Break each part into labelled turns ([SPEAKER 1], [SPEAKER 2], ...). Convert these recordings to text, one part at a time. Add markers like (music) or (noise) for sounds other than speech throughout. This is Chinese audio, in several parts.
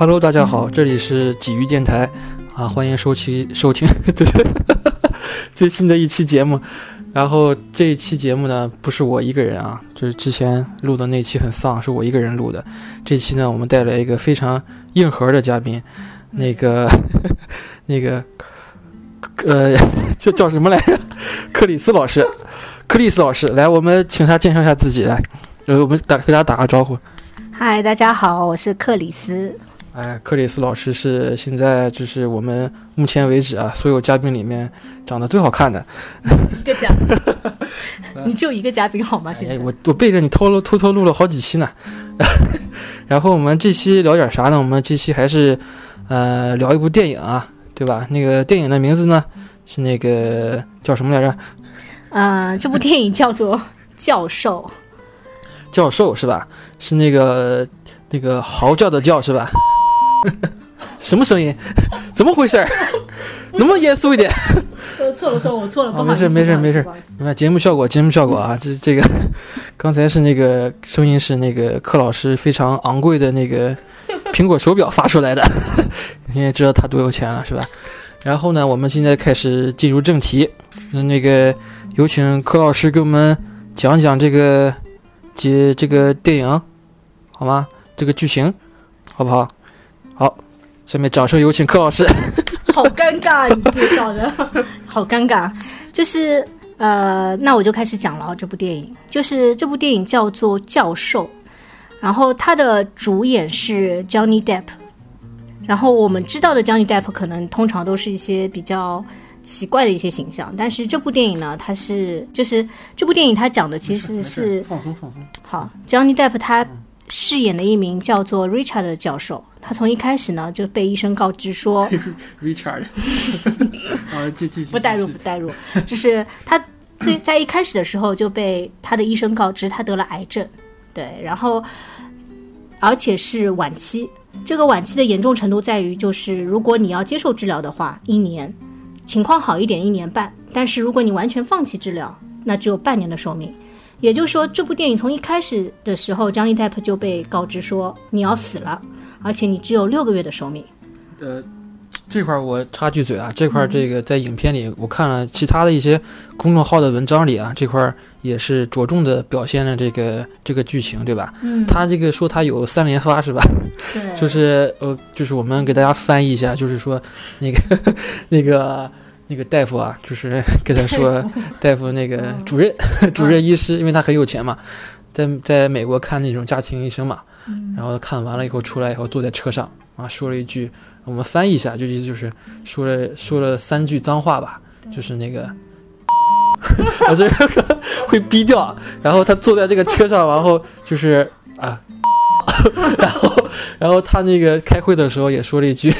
[SPEAKER 1] Hello，大家好，这里是鲫鱼电台啊，欢迎收听收听 (laughs) 对 (laughs) 最新的一期节目。然后这一期节目呢，不是我一个人啊，就是之前录的那期很丧，是我一个人录的。这期呢，我们带来一个非常硬核的嘉宾，那个 (laughs) 那个呃，(laughs) 叫叫什么来着？(laughs) 克里斯老师，克里斯老师，来，我们请他介绍一下自己来，呃，我们打给大家打个招呼。
[SPEAKER 2] 嗨，大家好，我是克里斯。
[SPEAKER 1] 哎，克里斯老师是现在就是我们目前为止啊，所有嘉宾里面长得最好看的
[SPEAKER 2] 一个嘉宾。(laughs) 你就一个嘉宾好吗？现在
[SPEAKER 1] 我我背着你偷了偷偷录了好几期呢。(laughs) 然后我们这期聊点啥呢？我们这期还是呃聊一部电影啊，对吧？那个电影的名字呢是那个叫什么来着？
[SPEAKER 2] 嗯，这部电影叫做《教授》。
[SPEAKER 1] 教授是吧？是那个那个嚎叫的叫是吧？(laughs) 什么声音？(laughs) 怎么回事？(laughs) 能不能严肃一点？
[SPEAKER 2] 错了错了，我错了。
[SPEAKER 1] 没事没事没事。你看节目效果，节目效果啊！这这个，刚才是那个声音是那个柯老师非常昂贵的那个苹果手表发出来的。你也知道他多有钱了是吧？然后呢，我们现在开始进入正题。那个有请柯老师给我们讲讲这个这这个电影，好吗？这个剧情，好不好？好，下面掌声有请柯老师。(laughs)
[SPEAKER 2] 好尴尬，你介绍的 (laughs) 好尴尬。就是呃，那我就开始讲了。这部电影就是这部电影叫做《教授》，然后它的主演是 Johnny Depp。然后我们知道的 Johnny Depp 可能通常都是一些比较奇怪的一些形象，但是这部电影呢，它是就是这部电影它讲的其实是
[SPEAKER 1] 放松放松。
[SPEAKER 2] 好，Johnny Depp 他。饰演的一名叫做 Richard 的教授，他从一开始呢就被医生告知说，(laughs)
[SPEAKER 1] Richard，(laughs) 啊，继继续，
[SPEAKER 2] 不带入不带入，就是他最在一开始的时候就被他的医生告知他得了癌症，对，然后而且是晚期，这个晚期的严重程度在于就是如果你要接受治疗的话，一年，情况好一点一年半，但是如果你完全放弃治疗，那只有半年的寿命。也就是说，这部电影从一开始的时候，Johnny Depp 就被告知说你要死了，而且你只有六个月的寿命。
[SPEAKER 1] 呃，这块我插句嘴啊，这块这个在影片里我看了其他的一些公众号的文章里啊，这块也是着重的表现了这个这个剧情，对吧？
[SPEAKER 2] 嗯。
[SPEAKER 1] 他这个说他有三连发是吧？
[SPEAKER 2] 对。
[SPEAKER 1] 就是呃，就是我们给大家翻译一下，就是说那个 (laughs) 那个。那个大夫啊，就是 (laughs) 跟他说，(laughs) 大夫那个主任，(laughs) 主任医师，因为他很有钱嘛，在在美国看那种家庭医生嘛，然后看完了以后出来以后坐在车上啊，说了一句，我们翻译一下，就意思就是说了说了三句脏话吧，就是那个，我这个会逼掉，然后他坐在这个车上，然后就是啊，然后然后他那个开会的时候也说了一句。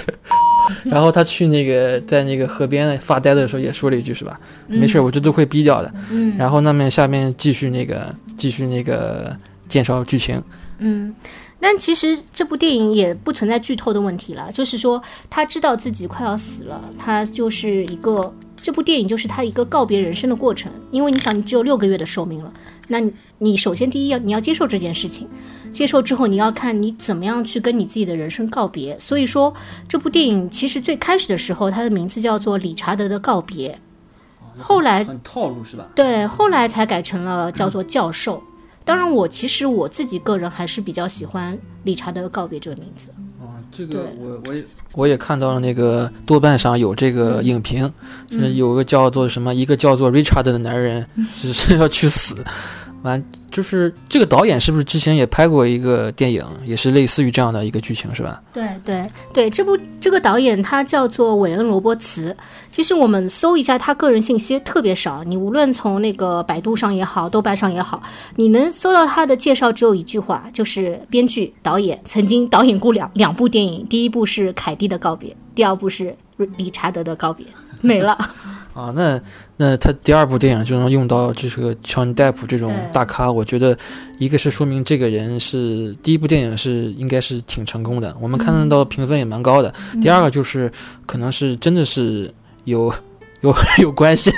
[SPEAKER 1] 然后他去那个在那个河边发呆的时候也说了一句是吧？没事，我这都会逼掉的。
[SPEAKER 2] 嗯。
[SPEAKER 1] 然后那面下面继续那个继续那个介绍剧情。
[SPEAKER 2] 嗯，那其实这部电影也不存在剧透的问题了，就是说他知道自己快要死了，他就是一个这部电影就是他一个告别人生的过程，因为你想你只有六个月的寿命了。那你首先第一要你要接受这件事情，接受之后你要看你怎么样去跟你自己的人生告别。所以说这部电影其实最开始的时候，它的名字叫做《理查德的告别》，后来
[SPEAKER 1] 很套路是吧？
[SPEAKER 2] 对，后来才改成了叫做教授。当然，我其实我自己个人还是比较喜欢《理查德的告别》这个名字。
[SPEAKER 1] 哦，这个我我也我也看到了那个豆瓣上有这个影评，是有个叫做什么一个叫做 Richard 的男人，只是要去死。完，就是这个导演是不是之前也拍过一个电影，也是类似于这样的一个剧情，是吧？
[SPEAKER 2] 对对对，这部这个导演他叫做韦恩·罗伯茨。其实我们搜一下他个人信息特别少，你无论从那个百度上也好，豆瓣上也好，你能搜到他的介绍只有一句话，就是编剧、导演曾经导演过两两部电影，第一部是《凯蒂的告别》，第二部是。理查德的告别，(laughs) 没了。(laughs)
[SPEAKER 1] 啊，那那他第二部电影就能用到这个乔尼戴普这种大咖，我觉得一个是说明这个人是第一部电影是应该是挺成功的，我们看得到评分也蛮高的。第二个就是可能是真的是有有 (laughs) 有关系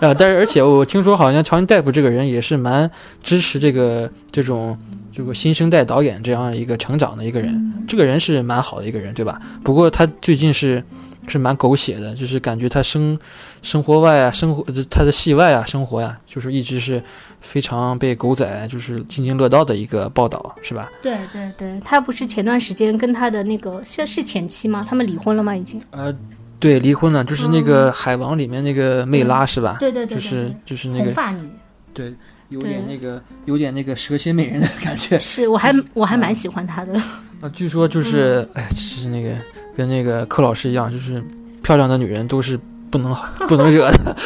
[SPEAKER 1] 啊，但是而且我听说好像乔尼戴普这个人也是蛮支持这个这种这个新生代导演这样一个成长的一个人，这个人是蛮好的一个人，对吧？不过他最近是。是蛮狗血的，就是感觉他生生活外啊，生活他的戏外啊，生活呀，就是一直是非常被狗仔就是津津乐道的一个报道，是吧？
[SPEAKER 2] 对对对，他不是前段时间跟他的那个是是前妻吗？他们离婚了吗？已经？
[SPEAKER 1] 呃，对，离婚了，就是那个《海王》里面那个魅拉，是吧？
[SPEAKER 2] 对对对，
[SPEAKER 1] 就是就是那个
[SPEAKER 2] 红发女，
[SPEAKER 1] 对，有点那个有点那个蛇蝎美人的感觉。
[SPEAKER 2] 是，我还我还蛮喜欢他的。
[SPEAKER 1] 啊，据说就是，哎，是那个。跟那个柯老师一样，就是漂亮的女人都是不能不能惹的，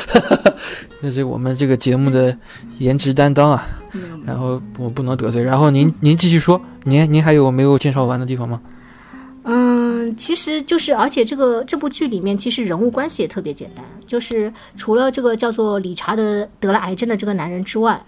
[SPEAKER 1] (laughs) 那是我们这个节目的颜值担当啊。(laughs) 然后我不能得罪。然后您您继续说，您您还有没有介绍完的地方吗？
[SPEAKER 2] 嗯，其实就是，而且这个这部剧里面其实人物关系也特别简单，就是除了这个叫做理查德得了癌症的这个男人之外。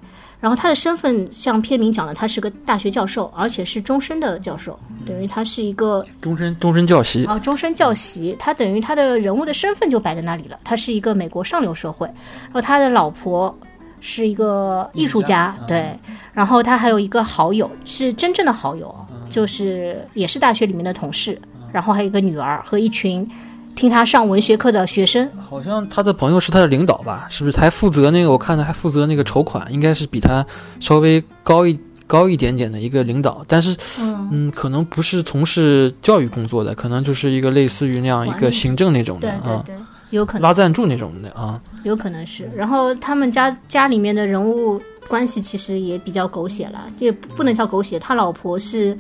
[SPEAKER 2] 然后他的身份像片名讲的，他是个大学教授，而且是终身的教授，等于他是一个
[SPEAKER 1] 终身终身教习
[SPEAKER 2] 啊，终身教习。他等于他的人物的身份就摆在那里了，他是一个美国上流社会。然后他的老婆是一个艺术家，对。然后他还有一个好友，是真正的好友，就是也是大学里面的同事。然后还有一个女儿和一群。听他上文学课的学生，
[SPEAKER 1] 好像他的朋友是他的领导吧？是不是还负责那个？我看他还负责那个筹款，应该是比他稍微高一高一点点的一个领导。但是，嗯，可能不是从事教育工作的，可能就是一个类似于那样一个行政那种的
[SPEAKER 2] 啊，有可能
[SPEAKER 1] 拉赞助那种的啊，
[SPEAKER 2] 有可能是。然后他们家家里面的人物关系其实也比较狗血了，也不能叫狗血。他老婆是。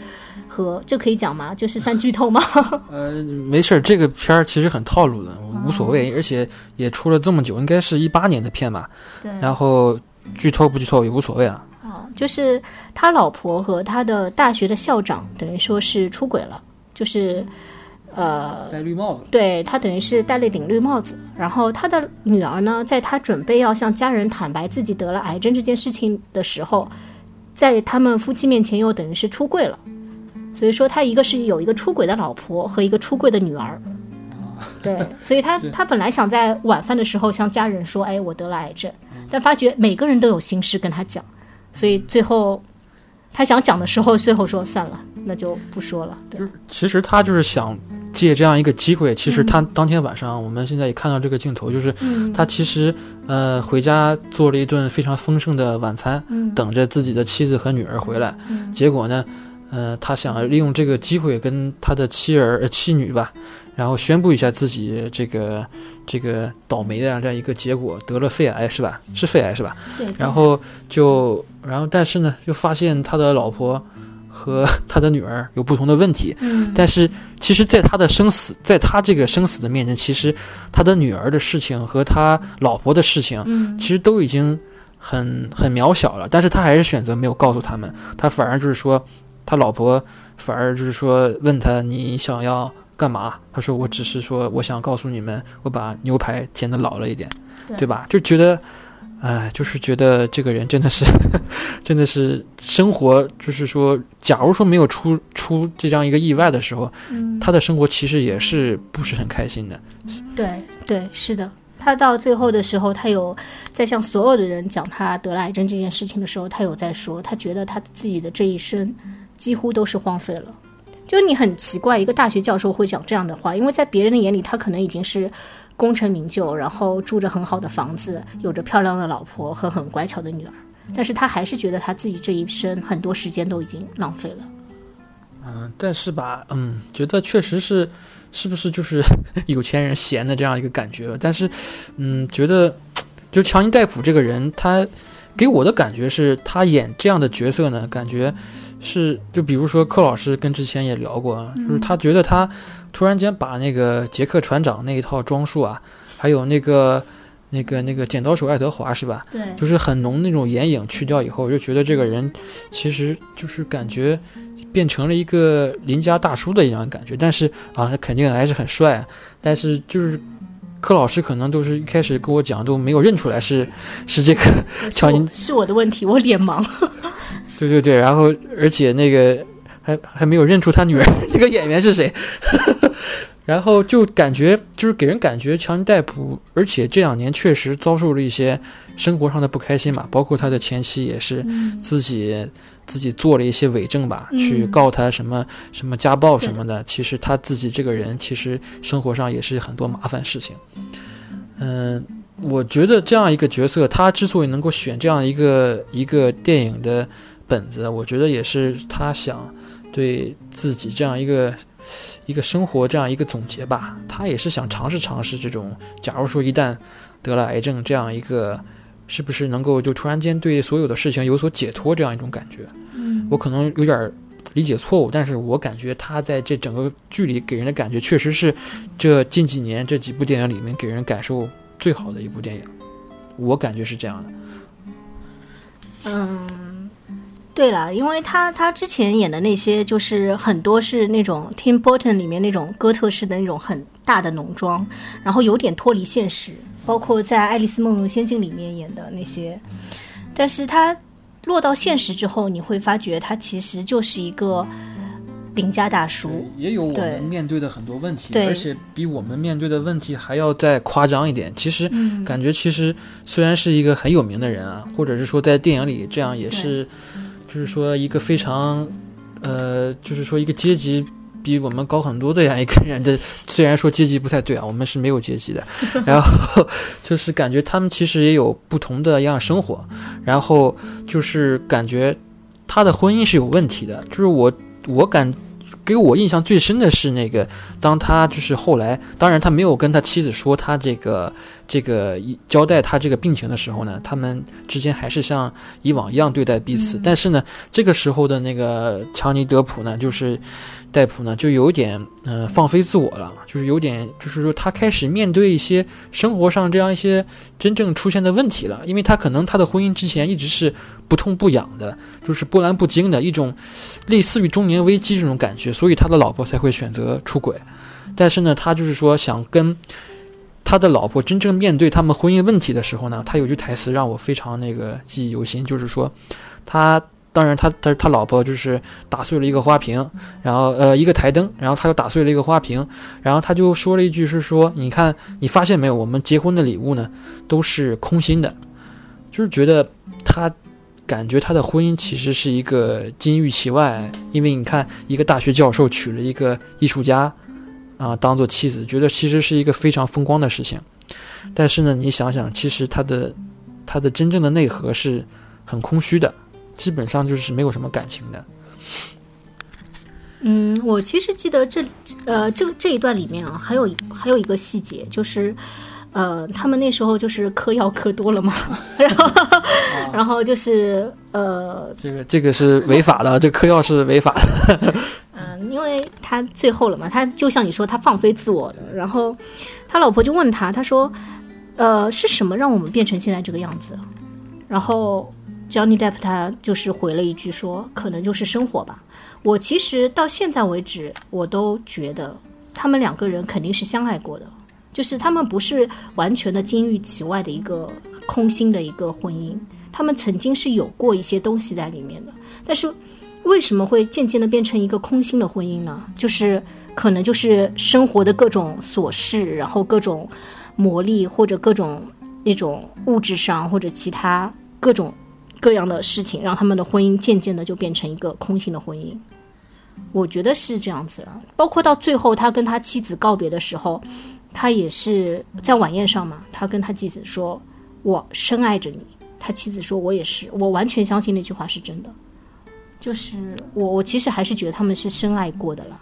[SPEAKER 2] 和这可以讲吗？(laughs) 就是算剧透吗？(laughs)
[SPEAKER 1] 呃，没事儿，这个片儿其实很套路的，无所谓，而且也出了这么久，应该是一八年的片吧。
[SPEAKER 2] 对。
[SPEAKER 1] 然后剧透不剧透也无所谓了。
[SPEAKER 2] 哦，就是他老婆和他的大学的校长等于说是出轨了，就是呃
[SPEAKER 1] 戴绿帽子。
[SPEAKER 2] 对他等于是戴了顶绿帽子。然后他的女儿呢，在他准备要向家人坦白自己得了癌症这件事情的时候，在他们夫妻面前又等于是出柜了。所以说，他一个是有一个出轨的老婆和一个出轨的女儿，(laughs) 对，所以他他本来想在晚饭的时候向家人说，哎，我得了癌症，但发觉每个人都有心事跟他讲，所以最后他想讲的时候，最后说算了，那就不说了。对，
[SPEAKER 1] 其实他就是想借这样一个机会，其实他当天晚上，我们现在也看到这个镜头，就是他其实呃回家做了一顿非常丰盛的晚餐，等着自己的妻子和女儿回来，结果呢？呃，他想利用这个机会跟他的妻儿、妻女吧，然后宣布一下自己这个这个倒霉的这样一个结果，得了肺癌是吧？是肺癌是吧？
[SPEAKER 2] 对。
[SPEAKER 1] 然后就，然后但是呢，又发现他的老婆和 (laughs) 他的女儿有不同的问题。
[SPEAKER 2] 嗯。
[SPEAKER 1] 但是其实，在他的生死，在他这个生死的面前，其实他的女儿的事情和他老婆的事情，
[SPEAKER 2] 嗯，
[SPEAKER 1] 其实都已经很很渺小了。但是他还是选择没有告诉他们，他反而就是说。他老婆反而就是说问他你想要干嘛？他说我只是说我想告诉你们，我把牛排煎的老了一点，对吧？就觉得，哎，就是觉得这个人真的是，真的是生活，就是说，假如说没有出出这样一个意外的时候，他的生活其实也是不是很开心的。
[SPEAKER 2] 对对，是的。他到最后的时候，他有在向所有的人讲他得了癌症这件事情的时候，他有在说，他觉得他自己的这一生。几乎都是荒废了，就你很奇怪，一个大学教授会讲这样的话，因为在别人的眼里，他可能已经是功成名就，然后住着很好的房子，有着漂亮的老婆和很乖巧的女儿，但是他还是觉得他自己这一生很多时间都已经浪费了。
[SPEAKER 1] 嗯，但是吧，嗯，觉得确实是，是不是就是有钱人闲的这样一个感觉？但是，嗯，觉得就强尼戴普这个人，他给我的感觉是他演这样的角色呢，感觉。是，就比如说柯老师跟之前也聊过，就是他觉得他突然间把那个杰克船长那一套装束啊，还有那个那个那个剪刀手爱德华是吧？
[SPEAKER 2] 对，
[SPEAKER 1] 就是很浓那种眼影去掉以后，就觉得这个人其实就是感觉变成了一个邻家大叔的一样感觉。但是啊，他肯定还是很帅，但是就是柯老师可能都是一开始跟我讲都没有认出来是是这个 (laughs) 乔尼，
[SPEAKER 2] 是我的问题，我脸盲。(laughs) (laughs)
[SPEAKER 1] 对对对，然后而且那个还还没有认出他女儿 (laughs) 那个演员是谁，(laughs) 然后就感觉就是给人感觉强尼戴普，而且这两年确实遭受了一些生活上的不开心嘛，包括他的前妻也是自己自己做了一些伪证吧，去告他什么什么家暴什么的，其实他自己这个人其实生活上也是很多麻烦事情，嗯。我觉得这样一个角色，他之所以能够选这样一个一个电影的本子，我觉得也是他想对自己这样一个一个生活这样一个总结吧。他也是想尝试尝试这种，假如说一旦得了癌症这样一个，是不是能够就突然间对所有的事情有所解脱这样一种感觉。
[SPEAKER 2] 嗯，
[SPEAKER 1] 我可能有点理解错误，但是我感觉他在这整个剧里给人的感觉，确实是这近几年这几部电影里面给人感受。最好的一部电影，我感觉是这样的。
[SPEAKER 2] 嗯，对了，因为他他之前演的那些，就是很多是那种 Tim Burton 里面那种哥特式的那种很大的浓妆，然后有点脱离现实，包括在《爱丽丝梦游仙境》里面演的那些。但是他落到现实之后，你会发觉他其实就是一个。邻家大叔
[SPEAKER 1] 也有我们面对的很多问题，而且比我们面对的问题还要再夸张一点。其实感觉，其实虽然是一个很有名的人啊，或者是说在电影里这样也是，就是说一个非常，呃，就是说一个阶级比我们高很多的这样一个人。的 (laughs) 虽然说阶级不太对啊，我们是没有阶级的。(laughs) 然后就是感觉他们其实也有不同的样生活，然后就是感觉他的婚姻是有问题的，就是我。我感给我印象最深的是那个，当他就是后来，当然他没有跟他妻子说他这个这个交代他这个病情的时候呢，他们之间还是像以往一样对待彼此。但是呢，这个时候的那个强尼德普呢，就是。戴普呢，就有点嗯放飞自我了，就是有点，就是说他开始面对一些生活上这样一些真正出现的问题了，因为他可能他的婚姻之前一直是不痛不痒的，就是波澜不惊的一种类似于中年危机这种感觉，所以他的老婆才会选择出轨。但是呢，他就是说想跟他的老婆真正面对他们婚姻问题的时候呢，他有句台词让我非常那个记忆犹新，就是说他。当然，他他他老婆就是打碎了一个花瓶，然后呃一个台灯，然后他又打碎了一个花瓶，然后他就说了一句是说，你看你发现没有，我们结婚的礼物呢都是空心的，就是觉得他感觉他的婚姻其实是一个金玉其外，因为你看一个大学教授娶了一个艺术家啊当做妻子，觉得其实是一个非常风光的事情，但是呢，你想想，其实他的他的真正的内核是很空虚的。基本上就是没有什么感情的。
[SPEAKER 2] 嗯，我其实记得这呃，这个这一段里面啊，还有还有一个细节，就是呃，他们那时候就是嗑药嗑多了嘛，然后然后就是呃，
[SPEAKER 1] 这个这个是违法的，这嗑药是违法
[SPEAKER 2] 的。他最后了嘛，他就像你说，他放飞自我的，然后他老婆就问他，他说，呃，是什么让我们变成现在这个样子？然后。Johnny Depp 他就是回了一句说：“可能就是生活吧。”我其实到现在为止，我都觉得他们两个人肯定是相爱过的，就是他们不是完全的金玉其外的一个空心的一个婚姻，他们曾经是有过一些东西在里面的。但是为什么会渐渐的变成一个空心的婚姻呢？就是可能就是生活的各种琐事，然后各种魔力或者各种那种物质上或者其他各种。各样的事情让他们的婚姻渐渐的就变成一个空心的婚姻，我觉得是这样子了。包括到最后他跟他妻子告别的时候，他也是在晚宴上嘛，他跟他妻子说：“我深爱着你。”他妻子说：“我也是。”我完全相信那句话是真的。就是我，我其实还是觉得他们是深爱过的了。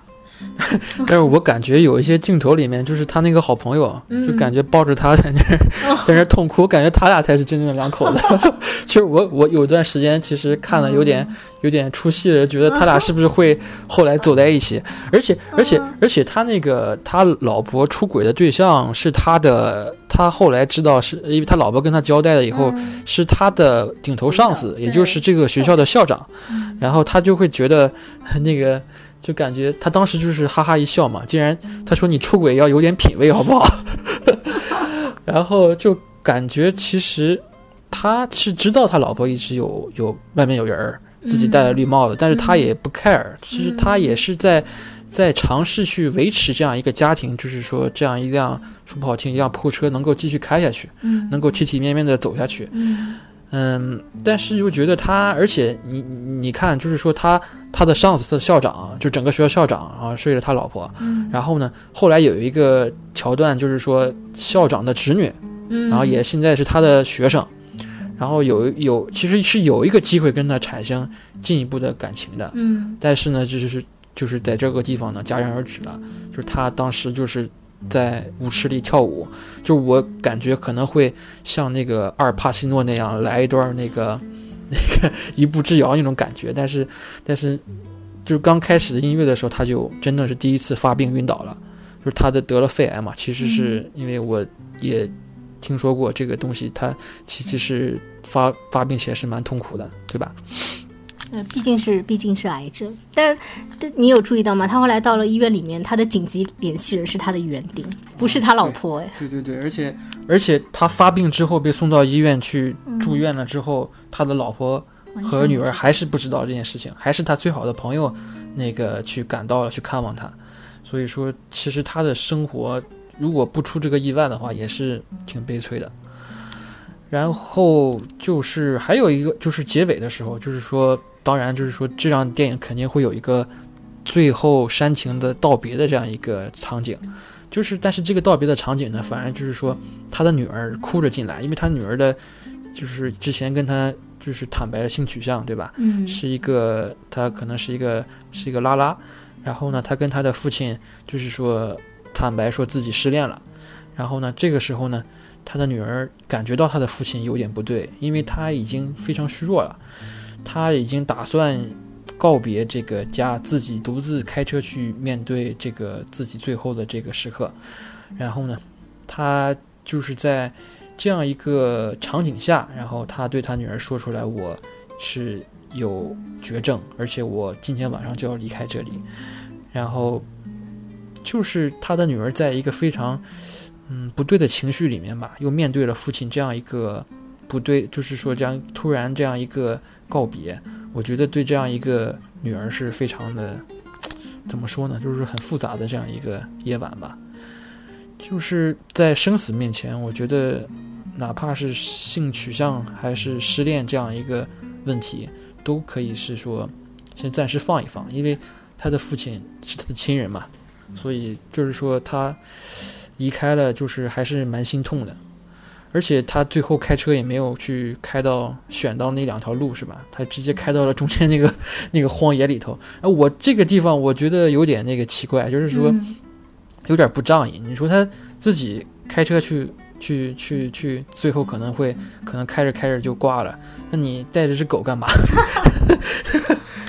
[SPEAKER 2] (laughs)
[SPEAKER 1] 但是我感觉有一些镜头里面，就是他那个好朋友，就感觉抱着他在那儿 (laughs) 在那儿痛哭，感觉他俩才是真正的两口子。(laughs) 其实我我有段时间其实看了有点有点出戏了，觉得他俩是不是会后来走在一起？而且而且而且他那个他老婆出轨的对象是他的，他后来知道是因为他老婆跟他交代了以后，是他的顶头上司，也就是这个学校的校长，然后他就会觉得那个。就感觉他当时就是哈哈一笑嘛，竟然他说你出轨要有点品位好不好？(laughs) 然后就感觉其实他是知道他老婆一直有有外面有人儿，自己戴了绿帽子，但是他也不 care，其实他也是在在尝试去维持这样一个家庭，就是说这样一辆说不好听，一辆破车能够继续开下去，
[SPEAKER 2] 嗯
[SPEAKER 1] 能够体体面面的走下去。
[SPEAKER 2] 嗯
[SPEAKER 1] 嗯，但是又觉得他，而且你你看，就是说他他的上司，他的校长，就整个学校校长啊，睡了他老婆。
[SPEAKER 2] 嗯
[SPEAKER 1] 然后呢，后来有一个桥段，就是说校长的侄女，
[SPEAKER 2] 嗯，
[SPEAKER 1] 然后也现在是他的学生，然后有有其实是有一个机会跟他产生进一步的感情的，
[SPEAKER 2] 嗯
[SPEAKER 1] 但是呢，就是就是在这个地方呢戛然而止了，就是他当时就是在舞池里跳舞，就我感觉可能会像那个阿尔帕西诺那样来一段那个 (laughs) 那个一步之遥那种感觉，但是但是就是刚开始的音乐的时候，他就真的是第一次发病晕倒了，就是他的得了肺癌嘛，其实是因为我也听说过这个东西，它其实是发发病起来是蛮痛苦的，对吧？
[SPEAKER 2] 呃，毕竟是毕竟是癌症，但但你有注意到吗？他后来到了医院里面，他的紧急联系人是他的园丁，不是他老婆。哎，
[SPEAKER 1] 对对对，而且而且他发病之后被送到医院去
[SPEAKER 2] 嗯
[SPEAKER 1] 住院了之后，他的老婆和女儿还是不知道这件事情，还是他最好的朋友那个去赶到了去看望他，所以说其实他的生活如果不出这个意外的话，也是挺悲催的。然后就是还有一个就是结尾的时候，就是说，当然就是说这样电影肯定会有一个最后煽情的道别的这样一个场景，就是但是这个道别的场景呢，反而就是说他的女儿哭着进来，因为他女儿的，就是之前跟他就是坦白了性取向，对吧？
[SPEAKER 2] 嗯。
[SPEAKER 1] 是一个他可能是一个是一个拉拉，然后呢，他跟他的父亲就是说坦白说自己失恋了，然后呢，这个时候呢，他的女儿感觉到他的父亲有点不对，因为他已经非常虚弱了，他已经打算告别这个家，自己独自开车去面对这个自己最后的这个时刻，然后呢，他就是在这样一个场景下，然后他对他女儿说出来，我是有绝症，而且我今天晚上就要离开这里。然后就是他的女儿在一个非常嗯不对的情绪里面吧，又面对了父亲这样一个不对，就是说这样突然这样一个告别，我觉得对这样一个女儿是非常的 (tsk) 怎么说呢，就是很复杂的这样一个夜晚吧。就是在生死面前，我觉得哪怕是性取向还是失恋这样一个问题，都可以是说先暂时放一放，因为他的父亲是他的亲人嘛，所以就是说他离开了，就是还是蛮心痛的。而且他最后开车也没有去开到选到那两条路是吧？他直接开到了中间那个 (laughs) 那个荒野里头。哎，我这个地方我觉得有点那个奇怪，就是说
[SPEAKER 2] 嗯
[SPEAKER 1] 有点不仗义。你说他自己开车去去去去，最后可能会可能开着开着就挂了，那你带着只狗干嘛？(laughs)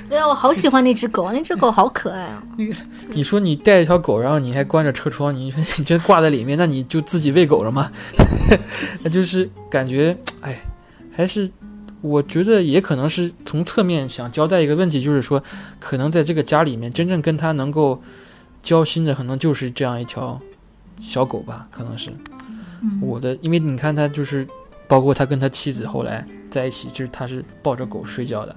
[SPEAKER 2] 对啊，我好喜欢那只狗，那只狗好可爱啊！(laughs)
[SPEAKER 1] 你说你带一条狗，然后你还关着车窗，你说你这挂在里面，那你就自己喂狗了吗？那 (laughs) 就是感觉，哎，还是我觉得也可能是从侧面想交代一个问题，就是说，可能在这个家里面，真正跟他能够交心的，可能就是这样一条小狗吧，可能是
[SPEAKER 2] 嗯
[SPEAKER 1] 我的，因为你看他就是，包括他跟他妻子后来在一起，就是他是抱着狗睡觉的。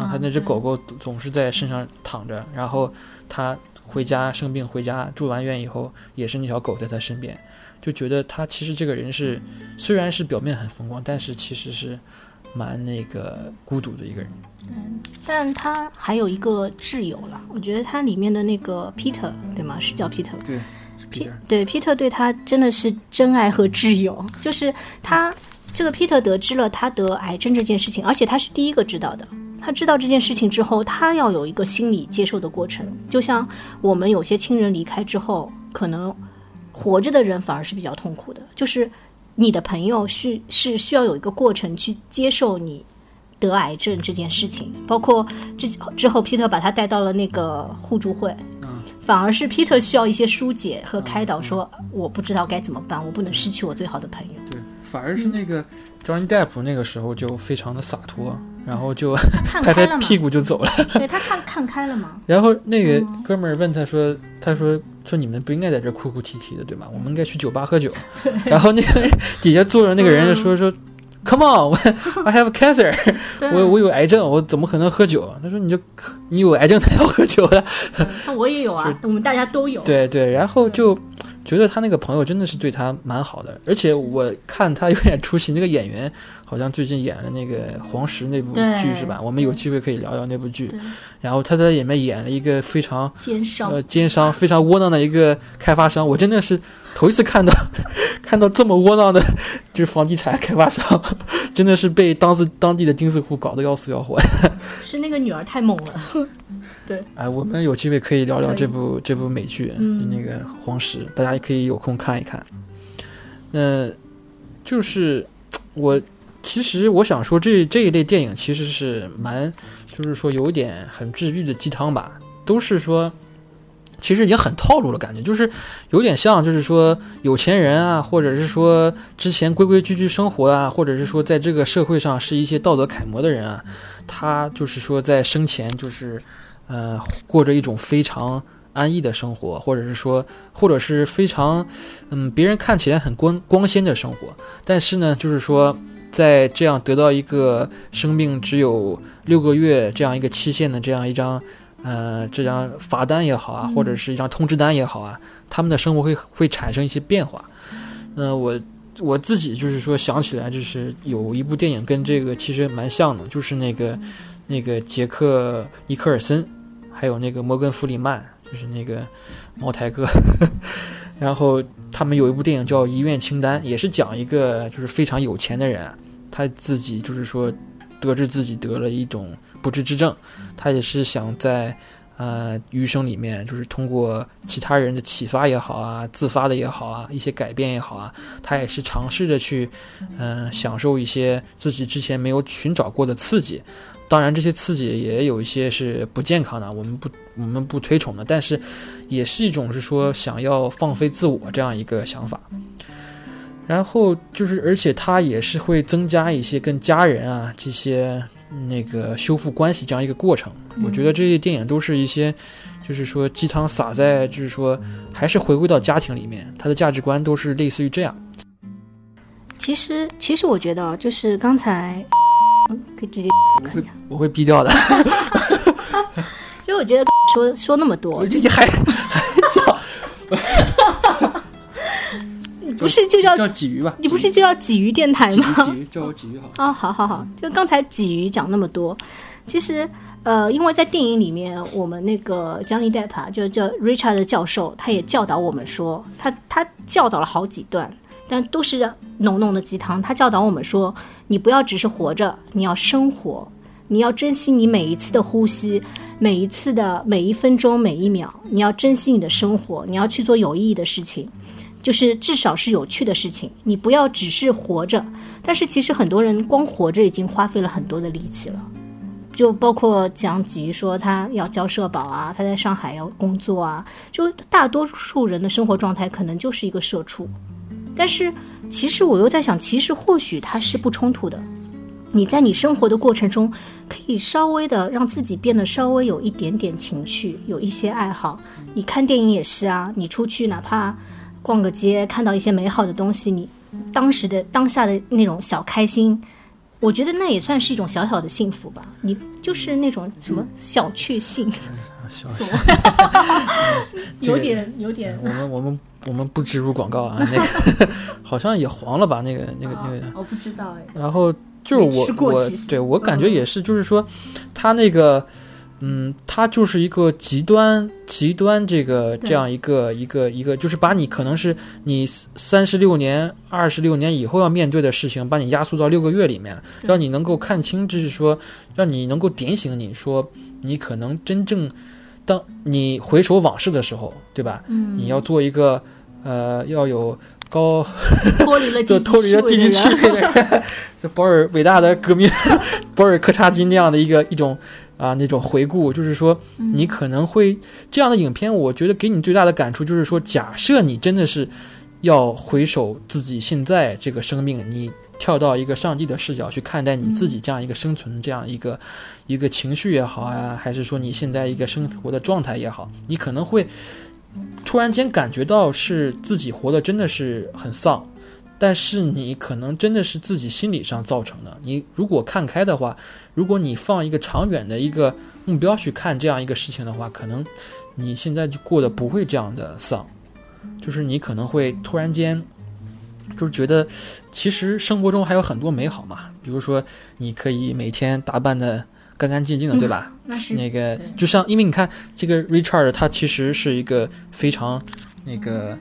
[SPEAKER 1] 啊，他那只狗狗总是在身上躺着，然后他回家生病回家住完院以后，也是那条狗在他身边，就觉得他其实这个人是虽然是表面很风光，但是其实是蛮那个孤独的一个人。
[SPEAKER 2] 嗯但他还有一个挚友了，我觉得他里面的那个 Peter 对吗？是叫 Peter
[SPEAKER 1] 对
[SPEAKER 2] P 对 Peter 对他真的是真爱和挚友，就是他这个 Peter 得知了他得癌症这件事情，而且他是第一个知道的。他知道这件事情之后，他要有一个心理接受的过程，就像我们有些亲人离开之后，可能活着的人反而是比较痛苦的，就是你的朋友是是需要有一个过程去接受你得癌症这件事情，包括之之后，Peter 把他带到了那个互助会，
[SPEAKER 1] 嗯
[SPEAKER 2] 反而是 Peter 需要一些疏解和开导，说我不知道该怎么办，我不能失去我最好的朋友。
[SPEAKER 1] 对，反而是那个 Johnny Depp 那个时候就非常的洒脱，然后就 (laughs) 拍拍屁股就走了。
[SPEAKER 2] 对他看看开了嘛。(laughs)
[SPEAKER 1] 然后那个
[SPEAKER 2] 嗯
[SPEAKER 1] 哥们儿问他说：“他说说你们不应该在这哭哭啼啼的，对吗？我们应该去酒吧喝酒。然后那个人 (laughs) 底下坐着那个人就说说，Come on，我 I have cancer，我我有癌症，我怎么可能喝酒？他说你就你有癌症才要喝酒的。
[SPEAKER 2] 那我也有啊，我们大家都有。
[SPEAKER 1] 对对，然后就觉得他那个朋友真的是对他蛮好的，而且我看他有点出息，那个演员好像最近演了那个黄石那部剧是吧？我们有机会可以聊聊那部剧。然后他在里面演了一个非常
[SPEAKER 2] 奸商，
[SPEAKER 1] 呃奸商、非常窝囊的一个开发商，我真的是头一次看到 (laughs) 看到这么窝囊的，就是房地产开发商，(laughs) 真的是被当时当地的钉子户搞得要死要活。(laughs)
[SPEAKER 2] 是那个女儿太猛了。
[SPEAKER 1] 哎，我们有机会可以聊聊这部这部美剧，
[SPEAKER 2] 嗯
[SPEAKER 1] 那个《黄石》，大家也可以有空看一看。那就是我其实我想说这这一类电影其实是蛮，就是说有一点很治愈的鸡汤吧，都是说。其实已经很套路的，感觉就是有点像，就是说有钱人啊，或者是说之前规规矩矩生活啊，或者是说在这个社会上是一些道德楷模的人啊，他就是说在生前就是呃，过着一种非常安逸的生活，或者是说，或者是非常，嗯，别人看起来很光光鲜的生活，但是呢，就是说，在这样得到一个生命只有六个月这样一个期限的这样一张，呃，这张罚单也好啊，或者是一张通知单也好啊，他们的生活会会产生一些变化。那我我自己就是说想起来，就是有一部电影跟这个其实蛮像的，就是那个那个杰克尼克尔森。还有那个摩根·弗里曼，就是那个茅台哥，(laughs) 然后他们有一部电影叫《遗愿清单》，也是讲一个就是非常有钱的人，他自己就是说得知自己得了一种不治之症，他也是想在呃余生里面，就是通过其他人的启发也好啊，自发的也好啊，一些改变也好啊，他也是尝试着去嗯、享受一些自己之前没有寻找过的刺激。当然，这些刺激也有一些是不健康的，我们不我们不推崇的，但是也是一种是说想要放飞自我这样一个想法。然后就是，而且他也是会增加一些跟家人啊这些那个修复关系这样一个过程。我觉得这些电影都是一些，就是说鸡汤撒在，就是说还是回归到家庭里面，它的价值观都是类似于这样。
[SPEAKER 2] 其实，其实我觉得啊，就是刚才，嗯可以直接
[SPEAKER 1] 我会
[SPEAKER 2] 看一下。
[SPEAKER 1] 我会逼掉的，(laughs)
[SPEAKER 2] 其实我觉得说说那么多
[SPEAKER 1] 你，还还叫
[SPEAKER 2] 你 (laughs) 不是就叫
[SPEAKER 1] 叫鲫鱼吧？
[SPEAKER 2] 你不是就叫鲫鱼电台吗？
[SPEAKER 1] 鲫鱼叫我鲫鱼好了。
[SPEAKER 2] 啊，好好好，就刚才鲫鱼讲那么多，其实呃，因为在电影里面，我们那个 Johnny Depp 啊，就叫 Richard 的教授，他也教导我们说，他他教导了好几段，但都是浓浓的鸡汤。他教导我们说，你不要只是活着，你要生活，你要珍惜你每一次的呼吸，每一次的每一分钟每一秒，你要珍惜你的生活，你要去做有意义的事情。就是至少是有趣的事情，你不要只是活着。但是其实很多人光活着已经花费了很多的力气了，就包括讲鲫鱼说他要交社保啊，他在上海要工作啊，就大多数人的生活状态可能就是一个社畜。但是其实我又在想，其实或许它是不冲突的。你在你生活的过程中，可以稍微的让自己变得稍微有一点点情趣，有一些爱好。你看电影也是啊，你出去哪怕逛个街，看到一些美好的东西，你当时的当下的那种小开心，我觉得那也算是一种小小的幸福吧。你就是那种什么小确幸，
[SPEAKER 1] 小
[SPEAKER 2] 有点 (laughs) 有点。
[SPEAKER 1] 我们我们我们不植入广告啊，那个 (laughs) 好像也黄了吧？那个那个那个，
[SPEAKER 2] 我不知道哎。
[SPEAKER 1] 然后就是我我对我感觉也是，就是说他那个。嗯，他就是一个极端极端这个这样一个一个一个，就是把你可能是你三十六年、二十六年以后要面对的事情，把你压缩到六个月里面，
[SPEAKER 2] 对。
[SPEAKER 1] 让你能够看清，就是说，让你能够点醒你说，你可能真正当你回首往事的时候，对吧？
[SPEAKER 2] 嗯，
[SPEAKER 1] 你要做一个呃，要有高
[SPEAKER 2] 脱离了 (laughs)
[SPEAKER 1] 脱离了地级
[SPEAKER 2] 趣味
[SPEAKER 1] 就保尔伟大的革命保尔柯察金这样的一个一种啊那种回顾，就是说
[SPEAKER 2] 嗯。
[SPEAKER 1] 你可能会这样的影片，我觉得给你最大的感触就是说，假设你真的是要回首自己现在这个生命，你跳到一个上帝的视角去看待你自己这样一个生存这样一个、一个情绪也好啊，还是说你现在一个生活的状态也好，你可能会突然间感觉到是自己活的真的是很丧，但是你可能真的是自己心理上造成的。你如果看开的话，如果你放一个长远的一个目标去看这样一个事情的话，可能你现在就过得不会这样的丧，就是你可能会突然间。就是觉得，其实生活中还有很多美好嘛，比如说你可以每天打扮的干干净净的，对吧？
[SPEAKER 2] 那
[SPEAKER 1] 个就像，因为你看这个 Richard，他其实是一个非常那个，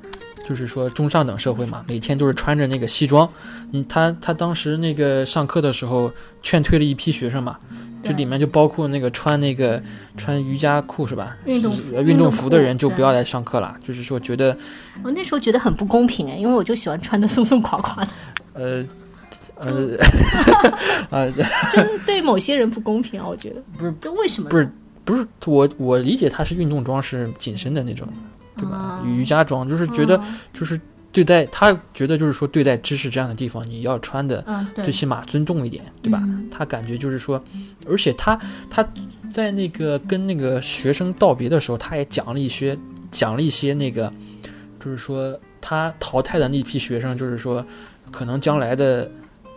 [SPEAKER 1] 就是说中上等社会嘛，每天都是穿着那个西装。你他他当时那个上课的时候劝退了一批学生嘛，这里面就包括那个穿那个穿瑜伽裤是吧？
[SPEAKER 2] 运动
[SPEAKER 1] 呃运动服的人就不要来上课了，就是说觉得
[SPEAKER 2] 我那时候觉得很不公平哎，因为我就喜欢穿的松松垮垮的，(laughs)
[SPEAKER 1] 呃呃 (laughs) 呃
[SPEAKER 2] 就 (laughs) 是对某些人不公平啊，我觉得。
[SPEAKER 1] 不是
[SPEAKER 2] 就为什么？
[SPEAKER 1] 不是不是我我理解他是运动装是紧身的那种，对吧？
[SPEAKER 2] 啊
[SPEAKER 1] 瑜伽装就是觉得
[SPEAKER 2] 嗯
[SPEAKER 1] 就是对待他觉得就是说对待知识这样的地方，你要穿的最起码尊重一点，对吧？
[SPEAKER 2] 嗯
[SPEAKER 1] 他感觉就是说，而且他他在那个跟那个学生道别的时候，他也讲了一些讲了一些那个，就是说他淘汰的那批学生，就是说可能将来的。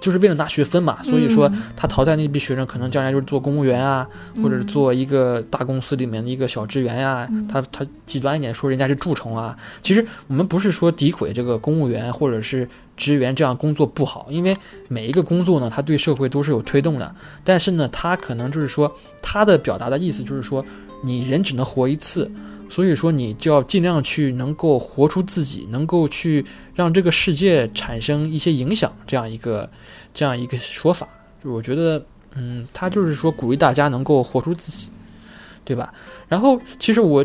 [SPEAKER 1] 就是为了拿学分嘛，所以说
[SPEAKER 2] 嗯
[SPEAKER 1] 他淘汰那批学生，可能将来就是做公务员啊，或者是做一个大公司里面的一个小职员呀、
[SPEAKER 2] 嗯
[SPEAKER 1] 他他极端一点说，人家是蛀虫啊。其实我们不是说诋毁这个公务员或者是职员这样工作不好，因为每一个工作呢，他对社会都是有推动的。但是呢，他可能就是说，他的表达的意思就是说，你人只能活一次。所以说，你就要尽量去能够活出自己，能够去让这个世界产生一些影响，这样一个这样一个说法。就我觉得，嗯，他就是说鼓励大家能够活出自己，对吧？然后其实我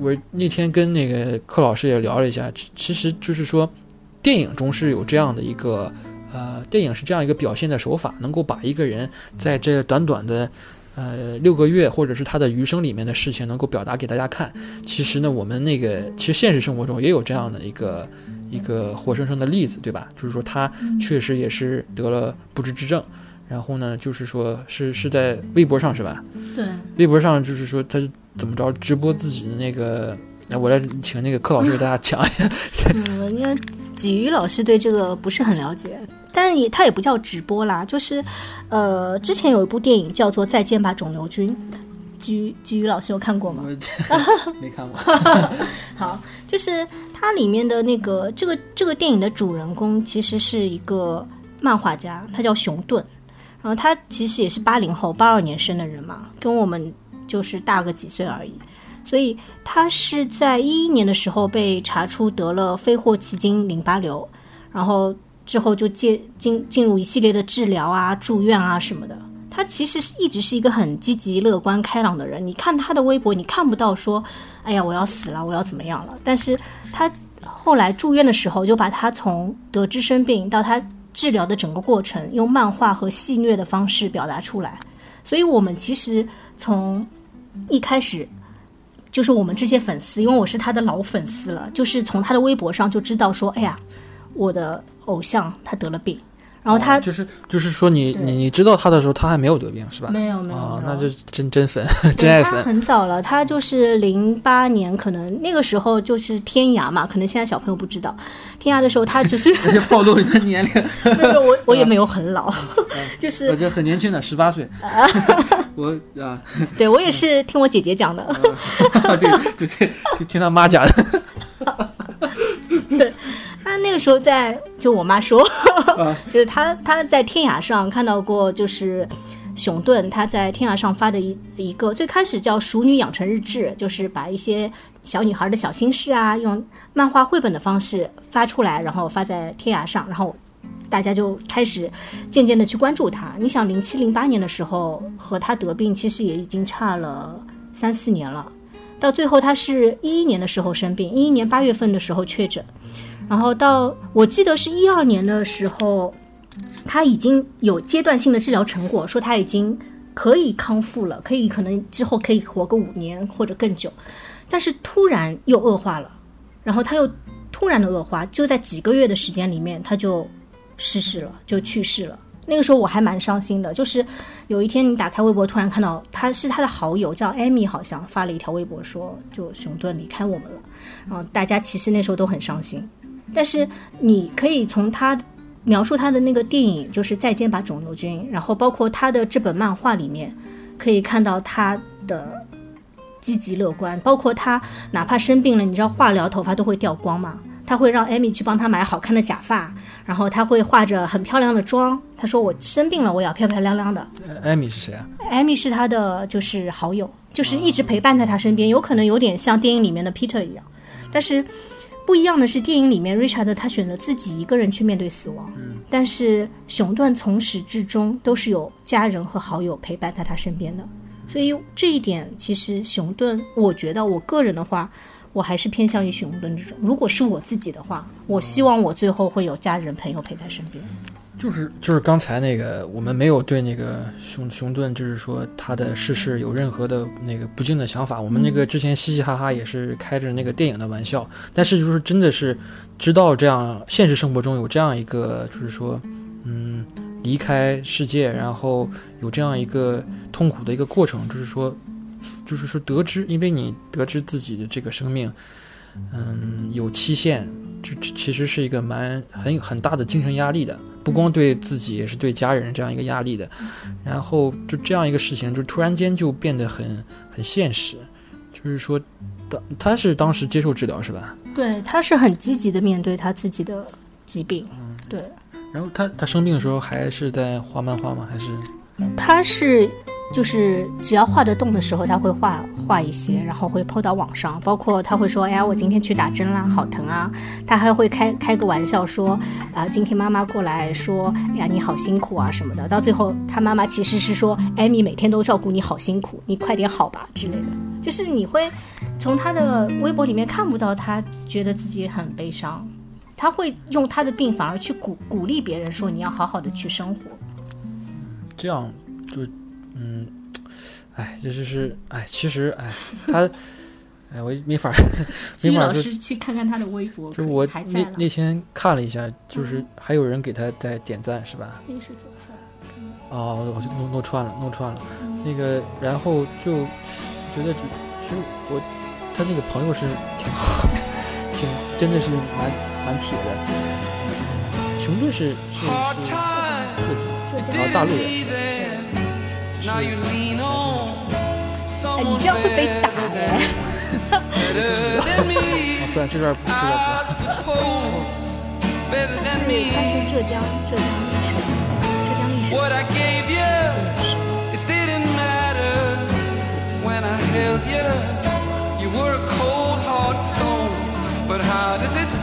[SPEAKER 1] 我那天跟那个柯老师也聊了一下，其其实就是说，电影中是有这样的一个呃，电影是这样一个表现的手法，能够把一个人在这短短的呃六个月或者是他的余生里面的事情能够表达给大家看。其实呢，我们那个其实现实生活中也有这样的一个一个活生生的例子，对吧？就是说他确实也是得了不治之症。然后呢，就是说是是在微博上是吧？
[SPEAKER 2] 对，
[SPEAKER 1] 微博上就是说他是怎么着直播自己的那个，那我来请那个柯老师给大家讲一下。
[SPEAKER 2] 嗯，因为鲫鱼老师对这个不是很了解，但也他也不叫直播啦，就是呃，之前有一部电影叫做《再见吧，肿瘤君》，基于基于老师有看过吗？(laughs)
[SPEAKER 1] 没看过。(laughs)
[SPEAKER 2] 好，就是它里面的那个这个这个电影的主人公其实是一个漫画家，他叫熊顿，然后他其实也是八零后，八二年生的人嘛，跟我们就是大个几岁而已。所以他是在一一年的时候被查出得了非霍奇金淋巴瘤，然后之后就介进进入一系列的治疗啊、住院啊什么的。他其实是一直是一个很积极、乐观、开朗的人。你看他的微博，你看不到说，哎呀，我要死了，我要怎么样了。但是他后来住院的时候，就把他从得知生病到他治疗的整个过程，用漫画和戏谑的方式表达出来。所以我们其实从一开始。就是我们这些粉丝，因为我是他的老粉丝了，就是从他的微博上就知道说，哎呀，我的偶像他得了病，然后他、
[SPEAKER 1] 就是就是说你你你知道他的时候，他还没有得病是吧？
[SPEAKER 2] 没有没有
[SPEAKER 1] 那就真真粉，(laughs) 真爱粉。
[SPEAKER 2] 很早了，他就是零八年，可能那个时候就是天涯嘛，可能现在小朋友不知道，天涯的时候他就是 (laughs)
[SPEAKER 1] 暴露你的年龄，
[SPEAKER 2] 没有我我也没有很老，(laughs) 就是
[SPEAKER 1] 我这很年轻的，十八岁。我啊，
[SPEAKER 2] 对我也是听我姐姐讲的，
[SPEAKER 1] 对对对，听听他妈讲的。
[SPEAKER 2] 他那个时候在，就我妈说，
[SPEAKER 1] 啊 (laughs)
[SPEAKER 2] 就是他他在天涯上看到过，就是熊顿他在天涯上发的一一个最开始叫《熟女养成日志》，就是把一些小女孩的小心事啊，用漫画绘本的方式发出来，然后发在天涯上，然后大家就开始渐渐的去关注他。你想，零七零八年的时候和他得病，其实也已经差了三四年了。到最后，他是一一年的时候生病，一一年八月份的时候确诊，然后到我记得是一二年的时候，他已经有阶段性的治疗成果，说他已经可以康复了，可以可能之后可以活个五年或者更久，但是突然又恶化了，然后他又突然的恶化，就在几个月的时间里面他就逝世了，就去世了。那个时候我还蛮伤心的，就是有一天你打开微博，突然看到他是他的好友叫艾米，好像发了一条微博说，就熊顿离开我们了。然后大家其实那时候都很伤心，但是你可以从他描述他的那个电影，就是《再见吧肿瘤君》，然后包括他的这本漫画里面，可以看到他的积极乐观，包括他哪怕生病了，你知道化疗头发都会掉光嘛，他会让艾米去帮他买好看的假发。然后他会化着很漂亮的妆，他说我生病了，我要漂漂亮亮的。
[SPEAKER 1] 艾米是谁啊？
[SPEAKER 2] 艾米是他的就是好友，就是一直陪伴在他身边，有可能有点像电影里面的 Peter 一样。但是不一样的是，电影里面 Richard 他选择自己一个人去面对死亡，但是熊顿从始至终都是有家人和好友陪伴在他身边的。所以这一点其实熊顿，我觉得我个人的话。我还是偏向于熊顿这种。如果是我自己的话，我希望我最后会有家人朋友陪在身边。
[SPEAKER 1] 就是就是刚才那个，我们没有对那个熊熊顿，就是说他的逝世有任何的那个不敬的想法。我们那个之前嘻嘻哈哈也是开着那个电影的玩笑，但是就是真的是知道这样现实生活中有这样一个，就是说，嗯，离开世界，然后有这样一个痛苦的一个过程，就是说。就是说，得知，因为你得知自己的这个生命，嗯，有期限，就其实是一个蛮很很大的精神压力的，不光对自己，也是对家人这样一个压力的。然后就这样一个事情，就突然间就变得很很现实。就是说，当他是当时接受治疗是吧？
[SPEAKER 2] 对，他是很积极的面对他自己的疾病。对。
[SPEAKER 1] 然后他他生病的时候还是在画漫画吗？还是？
[SPEAKER 2] 他是。就是只要画得动的时候，他会画画一些，然后会抛到网上。包括他会说：“哎呀，我今天去打针啦，好疼啊！”他还会开开个玩笑说：“啊，今天妈妈过来说，哎呀，你好辛苦啊什么的。”到最后，他妈妈其实是说：“艾米每天都照顾你，好辛苦，你快点好吧之类的。”就是你会从他的微博里面看不到他觉得自己很悲伤，他会用他的病反而去鼓鼓励别人说：“你要好好的去生活。”
[SPEAKER 1] 这样就。嗯，哎，这就是哎，其实哎，他哎，我没法 (laughs) 没法
[SPEAKER 2] 就去看看他的微博。
[SPEAKER 1] 就我那那天看了一下，就是还有人给他在点赞，是吧？哦，我就弄弄串了，弄串了。那个，然后就觉得就其实我他那个朋友是挺好，(laughs) 挺真的是蛮蛮铁的。熊顿是是是浙江，然后大陆人。哎，
[SPEAKER 2] 你这样会被打的。
[SPEAKER 1] 哦，算了，这段不，这段不。
[SPEAKER 2] 是，他是浙江，浙江历史，浙江历史。